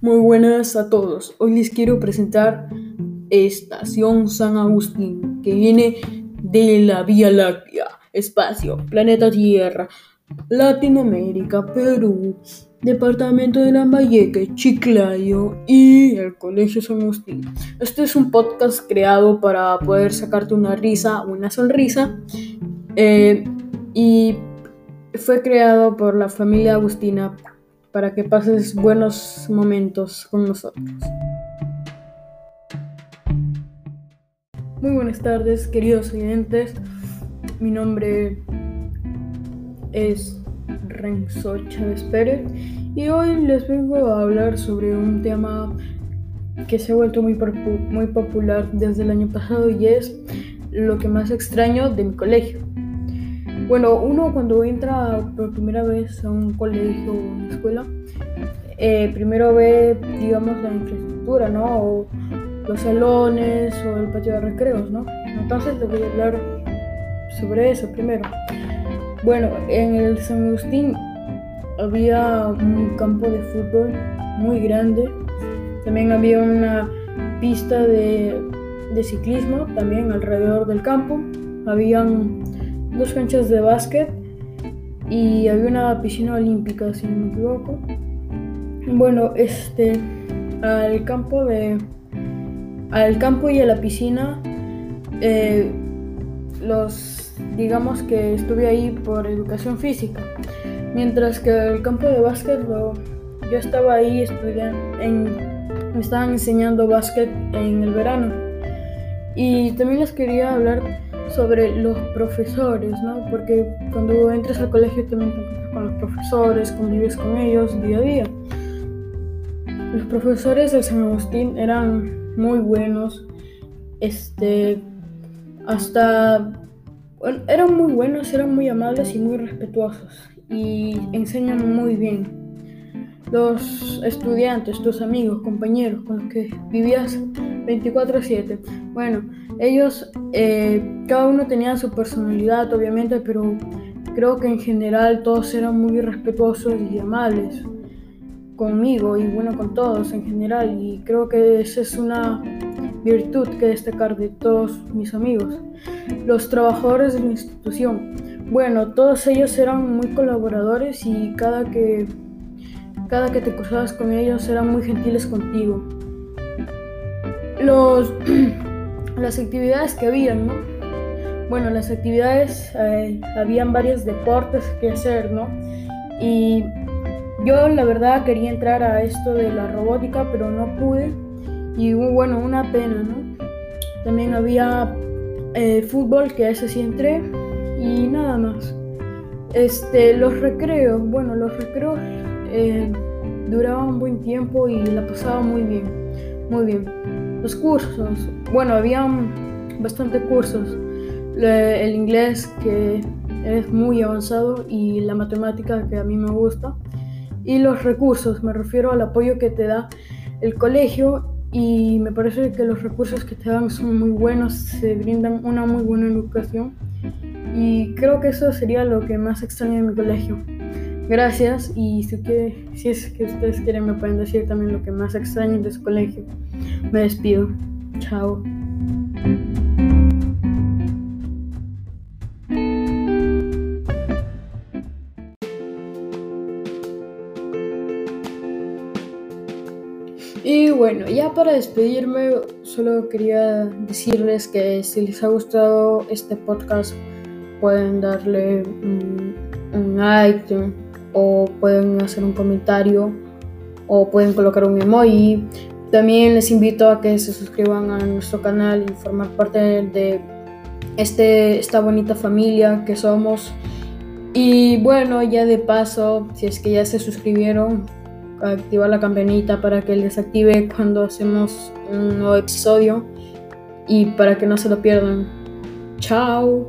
Muy buenas a todos. Hoy les quiero presentar Estación San Agustín, que viene de la Vía Láctea, espacio, planeta Tierra, Latinoamérica, Perú, Departamento de Lambayeque, Chiclayo y el Colegio San Agustín. Este es un podcast creado para poder sacarte una risa, una sonrisa, eh, y fue creado por la familia Agustina para que pases buenos momentos con nosotros. Muy buenas tardes, queridos oyentes. Mi nombre es Renzo Chávez Pérez y hoy les vengo a hablar sobre un tema que se ha vuelto muy, muy popular desde el año pasado y es lo que más extraño de mi colegio. Bueno, uno cuando entra por primera vez a un colegio o una escuela, eh, primero ve, digamos, la infraestructura, ¿no? O los salones o el patio de recreos, ¿no? Entonces les voy a hablar sobre eso primero. Bueno, en el San Agustín había un campo de fútbol muy grande. También había una pista de, de ciclismo también alrededor del campo. Habían dos canchas de básquet y había una piscina olímpica, si no me equivoco. Bueno, este, al campo de, al campo y a la piscina, eh, los, digamos que estuve ahí por educación física, mientras que el campo de básquet yo estaba ahí estudiando, en, me estaban enseñando básquet en el verano. Y también les quería hablar sobre los profesores, ¿no? Porque cuando entras al colegio también te con los profesores, convives con ellos día a día. Los profesores de San Agustín eran muy buenos, este, hasta, bueno, eran muy buenos, eran muy amables y muy respetuosos y enseñan muy bien. Los estudiantes, tus amigos, compañeros con los que vivías 24/7, bueno, ellos, eh, cada uno tenía su personalidad, obviamente, pero creo que en general todos eran muy respetuosos y amables conmigo y bueno, con todos en general. Y creo que esa es una virtud que destacar de todos mis amigos. Los trabajadores de la institución. Bueno, todos ellos eran muy colaboradores y cada que, cada que te cruzabas con ellos eran muy gentiles contigo. Los las actividades que habían, ¿no? Bueno, las actividades, eh, habían varios deportes que hacer, ¿no? Y yo la verdad quería entrar a esto de la robótica, pero no pude. Y bueno, una pena, ¿no? También había eh, fútbol, que a ese sí entré. Y nada más. Este, los recreos, bueno, los recreos eh, duraban un buen tiempo y la pasaba muy bien, muy bien. Los cursos, bueno, habían bastante cursos. El inglés que es muy avanzado y la matemática que a mí me gusta. Y los recursos, me refiero al apoyo que te da el colegio y me parece que los recursos que te dan son muy buenos, se brindan una muy buena educación y creo que eso sería lo que más extraño en mi colegio. Gracias y si, es que ustedes quieren me pueden decir también lo que más extraño de su colegio. Me despido. Chao. Y bueno, ya para despedirme, solo quería decirles que si les ha gustado este podcast, pueden darle un like, o pueden hacer un comentario o pueden colocar un emoji. También les invito a que se suscriban a nuestro canal y formar parte de este, esta bonita familia que somos. Y bueno, ya de paso, si es que ya se suscribieron, activar la campanita para que les active cuando hacemos un nuevo episodio y para que no se lo pierdan. Chao.